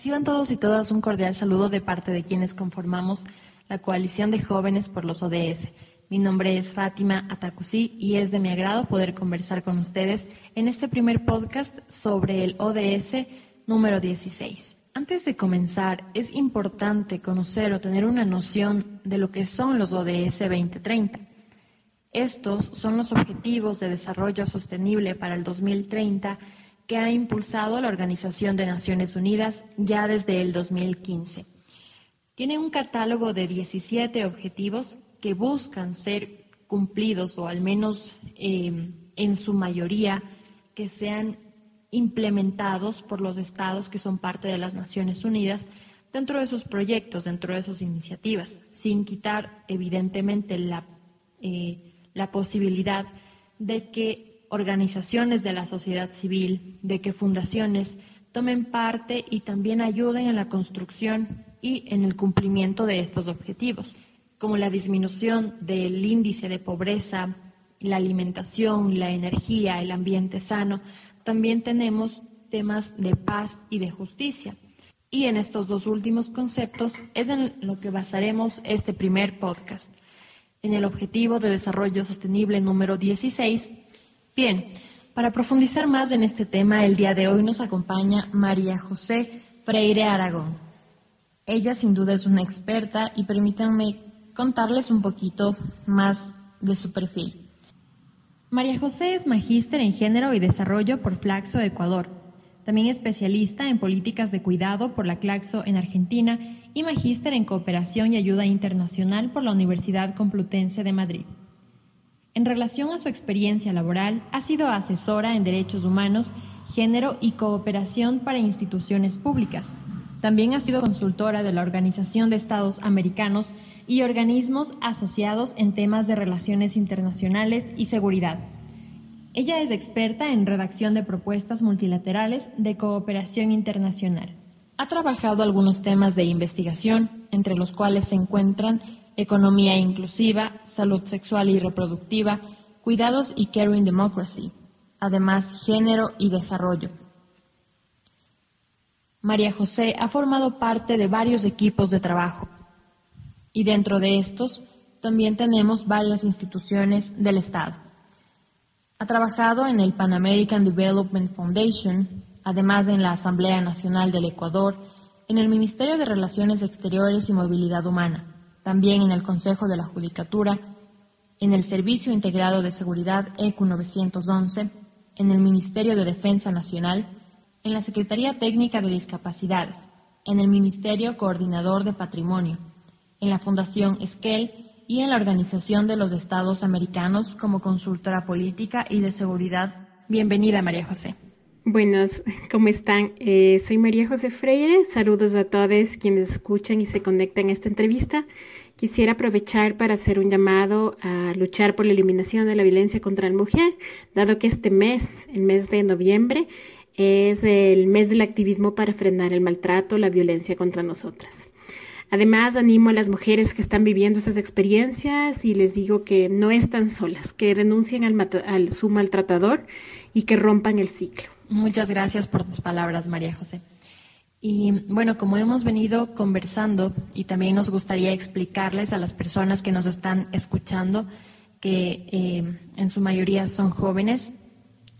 Reciban todos y todas un cordial saludo de parte de quienes conformamos la Coalición de Jóvenes por los ODS. Mi nombre es Fátima Atacusi y es de mi agrado poder conversar con ustedes en este primer podcast sobre el ODS número 16. Antes de comenzar, es importante conocer o tener una noción de lo que son los ODS 2030. Estos son los Objetivos de Desarrollo Sostenible para el 2030 que ha impulsado la Organización de Naciones Unidas ya desde el 2015. Tiene un catálogo de 17 objetivos que buscan ser cumplidos o al menos eh, en su mayoría que sean implementados por los estados que son parte de las Naciones Unidas dentro de sus proyectos, dentro de sus iniciativas, sin quitar evidentemente la, eh, la posibilidad de que organizaciones de la sociedad civil, de que fundaciones tomen parte y también ayuden en la construcción y en el cumplimiento de estos objetivos, como la disminución del índice de pobreza, la alimentación, la energía, el ambiente sano, también tenemos temas de paz y de justicia. Y en estos dos últimos conceptos es en lo que basaremos este primer podcast. En el Objetivo de Desarrollo Sostenible número 16. Bien, para profundizar más en este tema, el día de hoy nos acompaña María José Freire Aragón. Ella sin duda es una experta y permítanme contarles un poquito más de su perfil. María José es magíster en género y desarrollo por Flaxo Ecuador. También especialista en políticas de cuidado por la Claxo en Argentina y magíster en cooperación y ayuda internacional por la Universidad Complutense de Madrid. En relación a su experiencia laboral, ha sido asesora en derechos humanos, género y cooperación para instituciones públicas. También ha sido consultora de la Organización de Estados Americanos y organismos asociados en temas de relaciones internacionales y seguridad. Ella es experta en redacción de propuestas multilaterales de cooperación internacional. Ha trabajado algunos temas de investigación, entre los cuales se encuentran economía inclusiva, salud sexual y reproductiva, cuidados y caring democracy, además género y desarrollo. María José ha formado parte de varios equipos de trabajo, y dentro de estos también tenemos varias instituciones del Estado. Ha trabajado en el Pan American Development Foundation, además en la Asamblea Nacional del Ecuador, en el Ministerio de Relaciones Exteriores y Movilidad Humana, también en el Consejo de la Judicatura, en el Servicio Integrado de Seguridad ECU 911, en el Ministerio de Defensa Nacional, en la Secretaría Técnica de Discapacidades, en el Ministerio Coordinador de Patrimonio, en la Fundación Esquel y en la Organización de los Estados Americanos como consultora política y de seguridad. Bienvenida, María José. Buenos, ¿cómo están? Eh, soy María José Freire. Saludos a todos quienes escuchan y se conectan a esta entrevista. Quisiera aprovechar para hacer un llamado a luchar por la eliminación de la violencia contra la mujer, dado que este mes, el mes de noviembre, es el mes del activismo para frenar el maltrato, la violencia contra nosotras. Además, animo a las mujeres que están viviendo esas experiencias y les digo que no están solas, que renuncien al, su maltratador y que rompan el ciclo. Muchas gracias por tus palabras, María José. Y bueno, como hemos venido conversando y también nos gustaría explicarles a las personas que nos están escuchando que eh, en su mayoría son jóvenes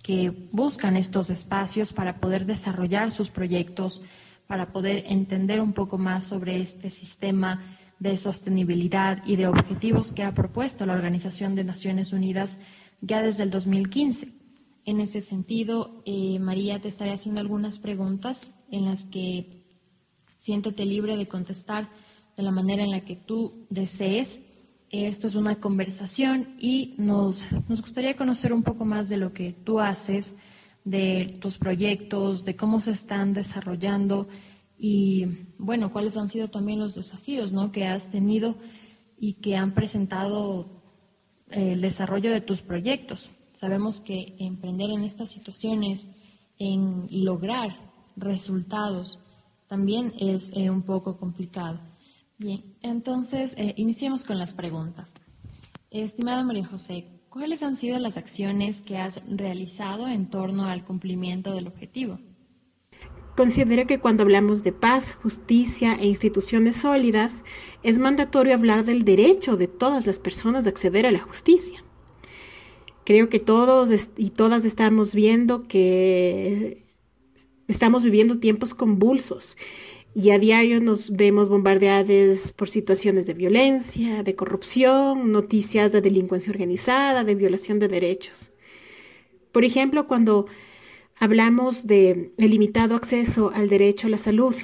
que buscan estos espacios para poder desarrollar sus proyectos, para poder entender un poco más sobre este sistema de sostenibilidad y de objetivos que ha propuesto la Organización de Naciones Unidas ya desde el 2015. En ese sentido, eh, María, te estaré haciendo algunas preguntas en las que siéntete libre de contestar de la manera en la que tú desees. Esto es una conversación y nos, nos gustaría conocer un poco más de lo que tú haces, de tus proyectos, de cómo se están desarrollando y, bueno, cuáles han sido también los desafíos ¿no? que has tenido y que han presentado eh, el desarrollo de tus proyectos. Sabemos que emprender en estas situaciones, en lograr resultados, también es eh, un poco complicado. Bien, entonces eh, iniciemos con las preguntas. Estimada María José, ¿Cuáles han sido las acciones que has realizado en torno al cumplimiento del objetivo? considero que cuando hablamos de paz, justicia e instituciones sólidas, es mandatorio hablar del derecho de todas las personas a acceder a la justicia. Creo que todos y todas estamos viendo que estamos viviendo tiempos convulsos y a diario nos vemos bombardeados por situaciones de violencia, de corrupción, noticias de delincuencia organizada, de violación de derechos. Por ejemplo, cuando hablamos de el limitado acceso al derecho a la salud,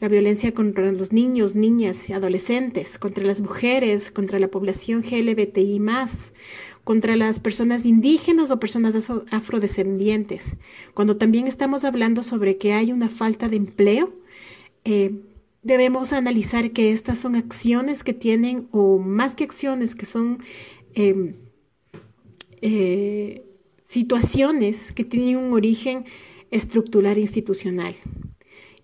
la violencia contra los niños, niñas y adolescentes, contra las mujeres, contra la población LGBTI contra las personas indígenas o personas afrodescendientes, cuando también estamos hablando sobre que hay una falta de empleo, eh, debemos analizar que estas son acciones que tienen, o más que acciones, que son em, eh, situaciones que tienen un origen estructural institucional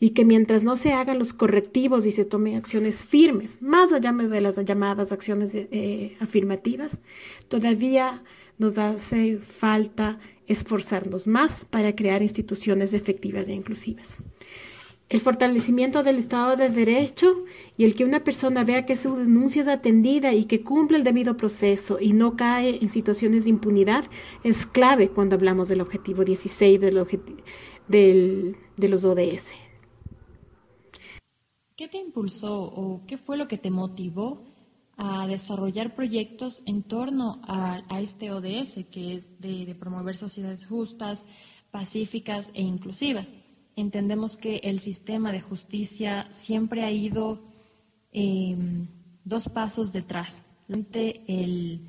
y que mientras no se hagan los correctivos y se tomen acciones firmes, más allá de las llamadas acciones eh, afirmativas, todavía nos hace falta esforzarnos más para crear instituciones efectivas e inclusivas. El fortalecimiento del Estado de Derecho y el que una persona vea que su denuncia es atendida y que cumple el debido proceso y no cae en situaciones de impunidad es clave cuando hablamos del objetivo 16 del de los ODS. ¿Qué te impulsó o qué fue lo que te motivó a desarrollar proyectos en torno a, este ODS, que es de, promover sociedades justas, pacíficas e inclusivas? Entendemos que el sistema de justicia siempre ha ido em, dos pasos detrás. El,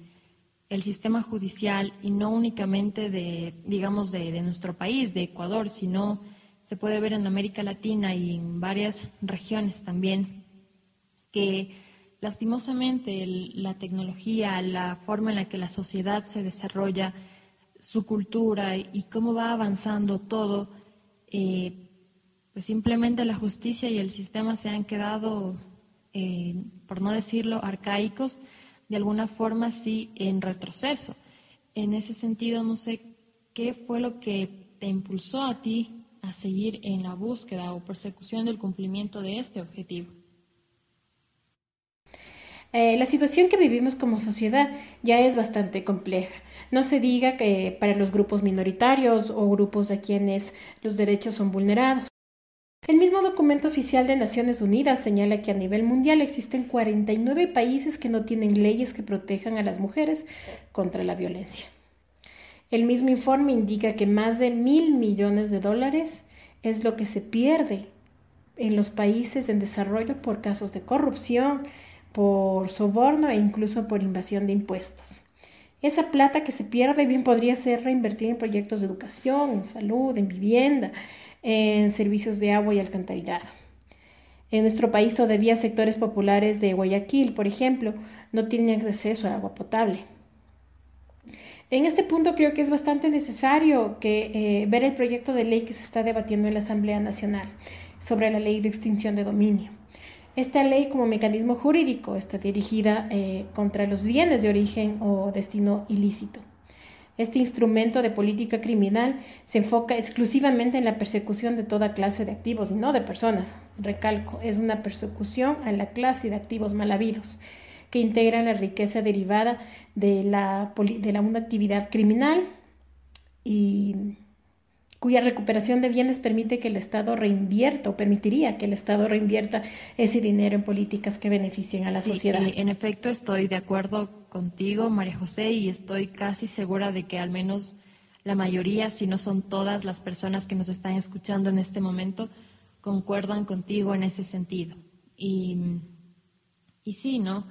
el sistema judicial y no únicamente de, digamos, de, de nuestro país, de Ecuador, sino se puede ver en América Latina y en varias regiones también, que lastimosamente la tecnología, la forma en la que la sociedad se desarrolla, su cultura y cómo va avanzando todo, eh, pues simplemente la justicia y el sistema se han quedado, eh, por no decirlo, arcaicos, de alguna forma sí en retroceso. En ese sentido, no sé qué fue lo que te impulsó a ti a seguir en la búsqueda o persecución del cumplimiento de este objetivo. Eh, la situación que vivimos como sociedad ya es bastante compleja. No se diga que para los grupos minoritarios o grupos a quienes los derechos son vulnerados. El mismo documento oficial de Naciones Unidas señala que a nivel mundial existen 49 países que no tienen leyes que protejan a las mujeres contra la violencia. El mismo informe indica que más de mil millones de dólares es lo que se pierde en los países en desarrollo por casos de corrupción, por soborno e incluso por invasión de impuestos. Esa plata que se pierde bien podría ser reinvertida en proyectos de educación, en salud, en vivienda, en servicios de agua y alcantarillado. En nuestro país todavía sectores populares de Guayaquil, por ejemplo, no tienen acceso a agua potable. En este punto creo que es bastante necesario que, eh, ver el proyecto de ley que se está debatiendo en la Asamblea Nacional sobre la ley de extinción de dominio. Esta ley como mecanismo jurídico está dirigida eh, contra los bienes de origen o destino ilícito. Este instrumento de política criminal se enfoca exclusivamente en la persecución de toda clase de activos y no de personas. Recalco, es una persecución a la clase de activos mal habidos que integran la riqueza derivada de la, de la una actividad criminal y cuya recuperación de bienes permite que el Estado reinvierta o permitiría que el Estado reinvierta ese dinero en políticas que beneficien a la sociedad. en efecto, estoy de acuerdo contigo, María José, y estoy casi segura de que al menos la mayoría, si no son todas las personas que nos están escuchando en este momento, concuerdan contigo en ese sentido. Y, y sí, ¿no?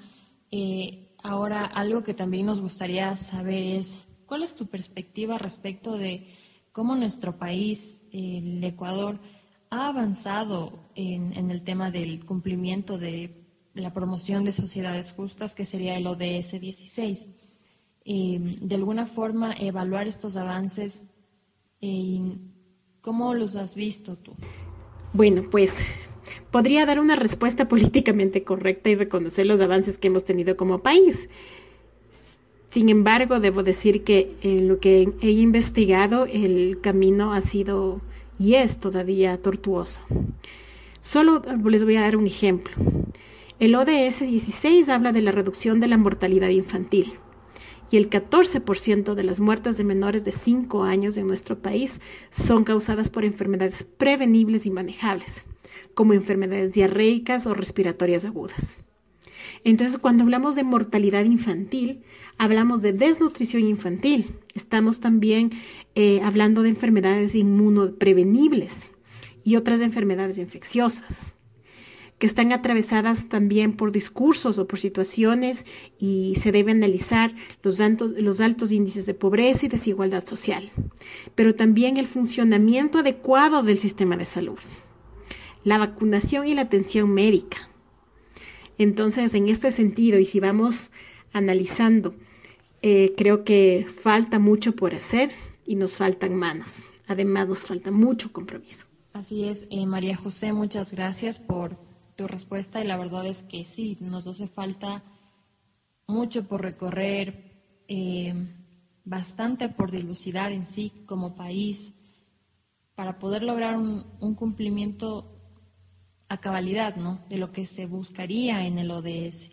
Eh, ahora, algo que también nos gustaría saber es, ¿cuál es tu perspectiva respecto de cómo nuestro país, el Ecuador, ha avanzado en, el tema del cumplimiento de la promoción de sociedades justas, que sería el ODS 16? Eh, de alguna forma, evaluar estos avances, eh, ¿cómo los has visto tú? Bueno, pues podría dar una respuesta políticamente correcta y reconocer los avances que hemos tenido como país. Sin embargo, debo decir que en lo que he investigado, el camino ha sido y es todavía tortuosa. Solo les voy a dar un ejemplo. El ODS 16 habla de la reducción de la mortalidad infantil y el 14% de las muertes de menores de 5 años en nuestro país son causadas por enfermedades prevenibles y manejables, como enfermedades diarreicas o respiratorias agudas. Entonces, cuando hablamos de mortalidad infantil, hablamos de desnutrición infantil. Estamos también eh, hablando de enfermedades inmunoprevenibles y otras enfermedades infecciosas que están atravesadas también por discursos o por situaciones y se debe analizar los altos, los altos índices de pobreza y desigualdad social, pero también el funcionamiento adecuado del sistema de salud, la vacunación y la atención médica. Entonces, en este sentido, y si vamos analizando, eh, creo que falta mucho por hacer y nos faltan manos. Además, nos falta mucho compromiso. Así es, eh, María José, muchas gracias por tu respuesta y la verdad es que sí, nos hace falta mucho por recorrer, eh, bastante por dilucidar en sí como país para poder lograr un, cumplimiento a cabalidad ¿no? de lo que se buscaría en el ODS.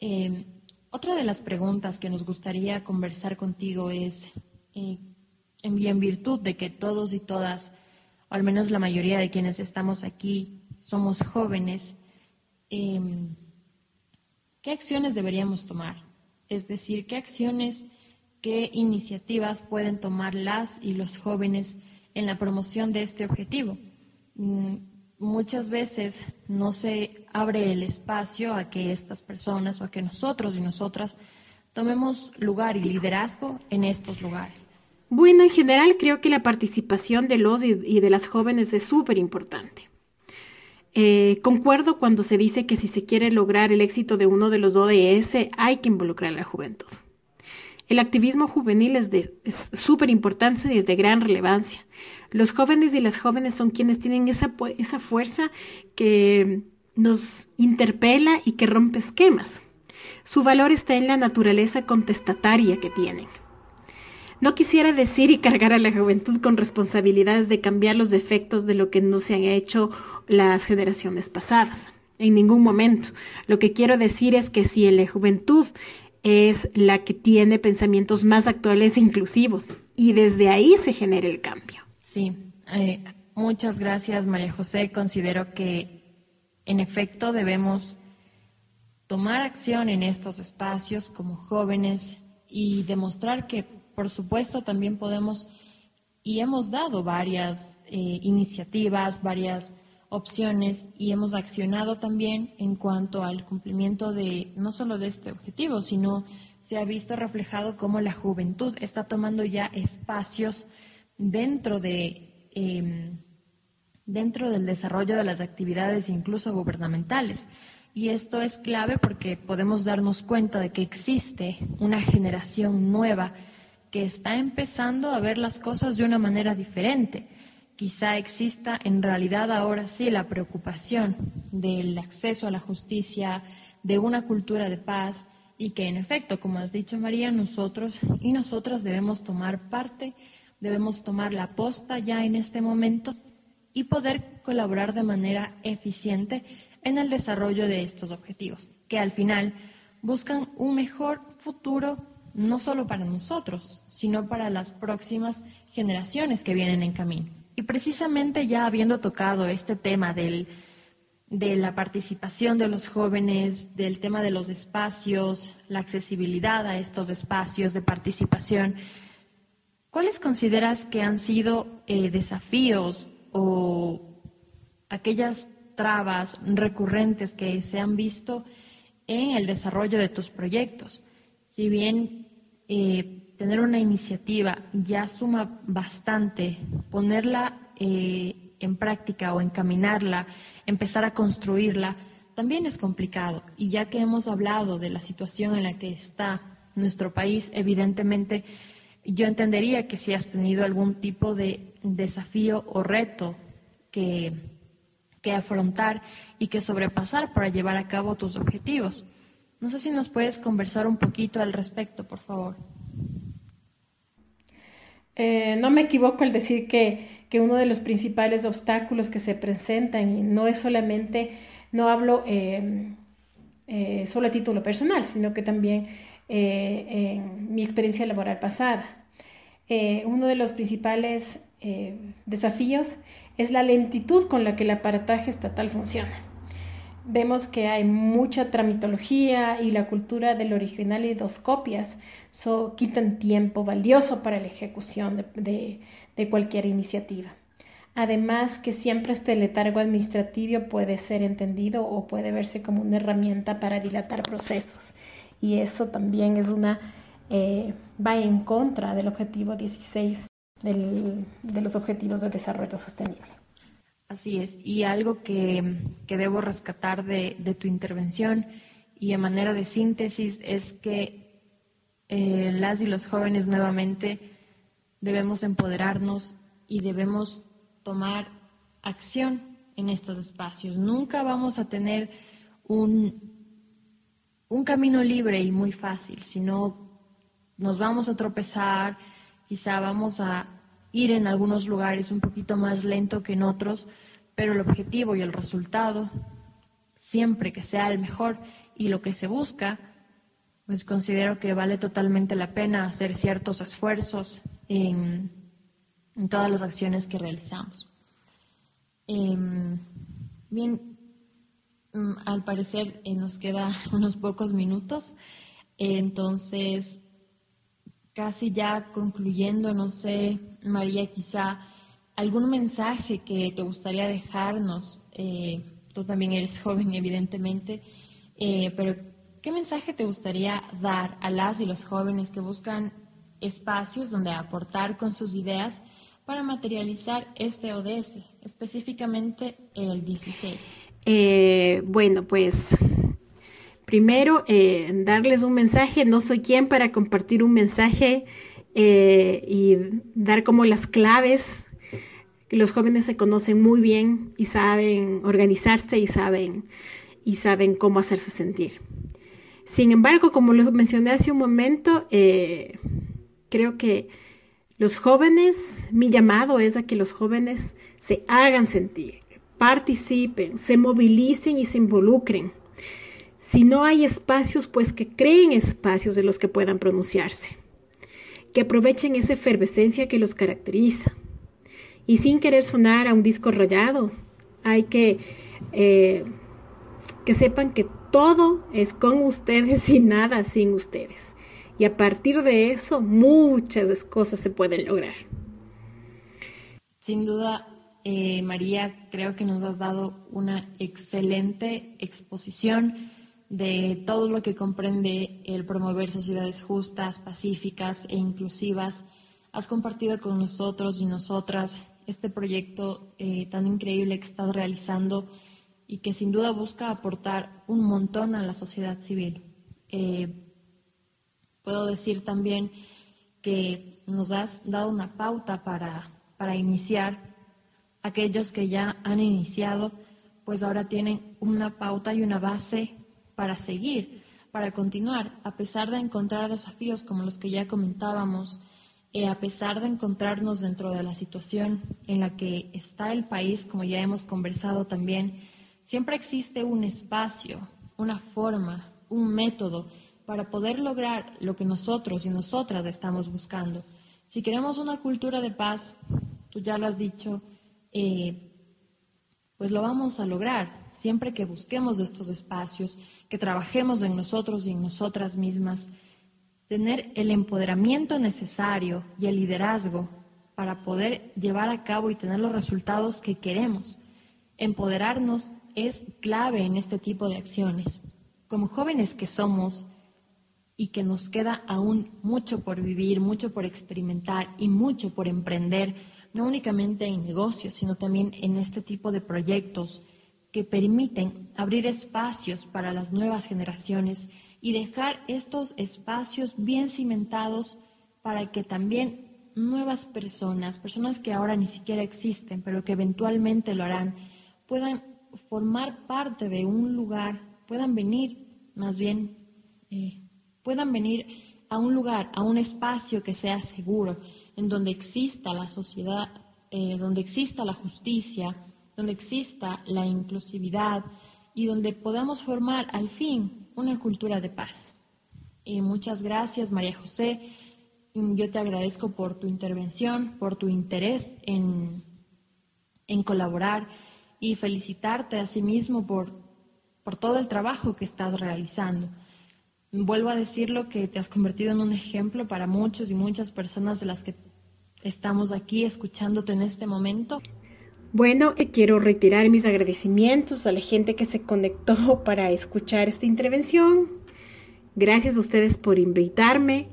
Eh, otra de las preguntas que nos gustaría conversar contigo es, eh, en virtud de que todos y todas, o al menos la mayoría de quienes estamos aquí, somos jóvenes, em, ¿qué acciones deberíamos tomar? Es decir, ¿qué acciones, qué iniciativas pueden tomar las y los jóvenes en la promoción de este objetivo? Mm, muchas veces no se abre el espacio a que estas personas o a que nosotros y nosotras tomemos lugar y liderazgo en estos lugares. Bueno, en general creo que la participación de los y de las jóvenes es súper importante. Eh, concuerdo cuando se dice que si se quiere lograr el éxito de uno de los ODS hay que involucrar a la juventud. El activismo juvenil es súper importante y es de gran relevancia. Los jóvenes y las jóvenes son quienes tienen esa, esa fuerza que nos interpela y que rompe esquemas. Su valor está en la naturaleza contestataria que tienen. No quisiera decir y cargar a la juventud con responsabilidades de cambiar los defectos de lo que no se han hecho las generaciones pasadas. En ningún momento. Lo que quiero decir es que si la juventud es la que tiene pensamientos más actuales e inclusivos y desde ahí se genera el cambio. Sí, eh, muchas gracias María José. Considero que en efecto debemos tomar acción en estos espacios como jóvenes y demostrar que por supuesto, también podemos y hemos dado varias eh, iniciativas, varias opciones y hemos accionado también en cuanto al cumplimiento de no solo de este objetivo, sino se ha visto reflejado cómo la juventud está tomando ya espacios dentro de em, dentro del desarrollo de las actividades incluso gubernamentales. Y esto es clave porque podemos darnos cuenta de que existe una generación nueva que está empezando a ver las cosas de una manera diferente. Quizá exista en realidad ahora sí la preocupación del acceso a la justicia, de una cultura de paz y que en efecto, como has dicho María, nosotros y nosotras debemos tomar parte, debemos tomar la posta ya en este momento y poder colaborar de manera eficiente en el desarrollo de estos objetivos, que al final buscan un mejor futuro no solo para nosotros, sino para las próximas generaciones que vienen en camino. Y precisamente ya habiendo tocado este tema del, de la participación de los jóvenes, del tema de los espacios, la accesibilidad a estos espacios de participación, ¿cuáles consideras que han sido eh, desafíos o aquellas trabas recurrentes que se han visto en el desarrollo de tus proyectos? Si bien eh, tener una iniciativa ya suma bastante, ponerla eh, en práctica o encaminarla, empezar a construirla, también es complicado. Y ya que hemos hablado de la situación en la que está nuestro país, evidentemente yo entendería que si has tenido algún tipo de desafío o reto que, que afrontar y que sobrepasar para llevar a cabo tus objetivos. No sé si nos puedes conversar un poquito al respecto, por favor. eh, no me equivoco al decir que, que, uno de los principales obstáculos que se presentan, y no es solamente, no hablo eh, eh, solo a título personal, sino que también en mi experiencia laboral pasada. Uno de los principales desafíos es la lentitud con la que el aparataje estatal funciona vemos que hay mucha tramitología y la cultura del original y dos copias so, quitan tiempo valioso para la ejecución de, de, cualquier iniciativa. Además que siempre este letargo administrativo puede ser entendido o puede verse como una herramienta para dilatar procesos. Y eso también es una, eh, va en contra del objetivo 16 del, de los objetivos de desarrollo sostenible. Así es, y algo que, debo rescatar de, tu intervención y a manera de síntesis es que eh, las y los jóvenes nuevamente debemos empoderarnos y debemos tomar acción en estos espacios. Nunca vamos a tener un, un camino libre y muy fácil, sino nos vamos a tropezar, quizá vamos a ir en algunos lugares un poquito más lento que en otros, pero el objetivo y el resultado, siempre que sea el mejor y lo que se busca, pues considero que vale totalmente la pena hacer ciertos esfuerzos en, todas las acciones que realizamos. Em, bien, mm, al parecer eh, nos queda unos pocos minutos, entonces casi ya concluyendo, no sé, María, quizá algún mensaje que te gustaría dejarnos. Eh, tú también eres joven, evidentemente, eh, pero ¿qué mensaje te gustaría dar a las y los jóvenes que buscan espacios donde aportar con sus ideas para materializar este ODS, específicamente el 16? Eh, bueno, pues primero darles un mensaje. No soy quien para compartir un mensaje eh, y dar como las claves los jóvenes se conocen muy bien y saben organizarse y saben y saben cómo hacerse sentir. Sin embargo, como lo mencioné hace un momento, eh, creo que los jóvenes, mi llamado es a que los jóvenes se hagan sentir, participen, se movilicen y se involucren. Si no hay espacios, pues que creen espacios de los que puedan pronunciarse que aprovechen esa efervescencia que los caracteriza. Y sin querer sonar a un disco rayado, hay que eh, que sepan que todo es con ustedes y nada sin ustedes. Y a partir de eso, muchas cosas se pueden lograr. Sin duda, eh, María, creo que nos has dado una excelente exposición de todo lo que comprende el promover sociedades justas, pacíficas e inclusivas. Has compartido con nosotros y nosotras este proyecto eh, tan increíble que estás realizando y que sin duda busca aportar un montón a la sociedad civil. Eh, puedo decir también que nos has dado una pauta para, para iniciar. Aquellos que ya han iniciado, pues ahora tienen una pauta y una base para seguir, para continuar, a pesar de encontrar desafíos como los que ya comentábamos, eh, a pesar de encontrarnos dentro de la situación en la que está el país, como ya hemos conversado también, siempre existe un espacio, una forma, un método para poder lograr lo que nosotros y nosotras estamos buscando. Si queremos una cultura de paz, tú ya lo has dicho, eh, pues lo vamos a lograr siempre que busquemos estos espacios, que trabajemos en nosotros y en nosotras mismas, tener el empoderamiento necesario y el liderazgo para poder llevar a cabo y tener los resultados que queremos. Empoderarnos es clave en este tipo de acciones. Como jóvenes que somos y que nos queda aún mucho por vivir, mucho por experimentar y mucho por emprender, no únicamente en negocios, sino también en este tipo de proyectos que permiten abrir espacios para las nuevas generaciones y dejar estos espacios bien cimentados para que también nuevas personas, personas que ahora ni siquiera existen, pero que eventualmente lo harán, puedan formar parte de un lugar, puedan venir, más bien, eh, puedan venir a un lugar, a un espacio que sea seguro, en donde exista la sociedad, eh, donde exista la justicia, donde exista la inclusividad y donde podamos formar al fin una cultura de paz. Eh, muchas gracias, María José. Yo te agradezco por tu intervención, por tu interés en, en colaborar y felicitarte a sí mismo por, por todo el trabajo que estás realizando. Vuelvo a decirlo que te has convertido en un ejemplo para muchos y muchas personas de las que estamos aquí escuchándote en este momento. Bueno, eh, quiero retirar mis agradecimientos a la gente que se conectó para escuchar esta intervención. Gracias a ustedes por invitarme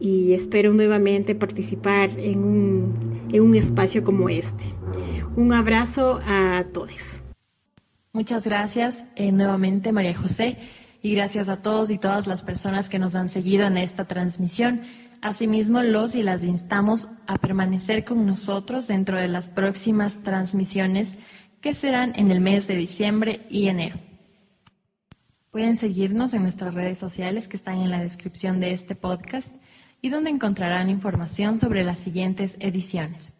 y espero nuevamente participar en un, en un espacio como este. Un abrazo a todos. Muchas gracias eh, nuevamente, María José, y gracias a todos y todas las personas que nos han seguido en esta transmisión. Asimismo, los y las instamos a permanecer con nosotros dentro de las próximas transmisiones que serán en el mes de diciembre y enero. Pueden seguirnos en nuestras redes sociales que están en la descripción de este podcast y donde encontrarán información sobre las siguientes ediciones.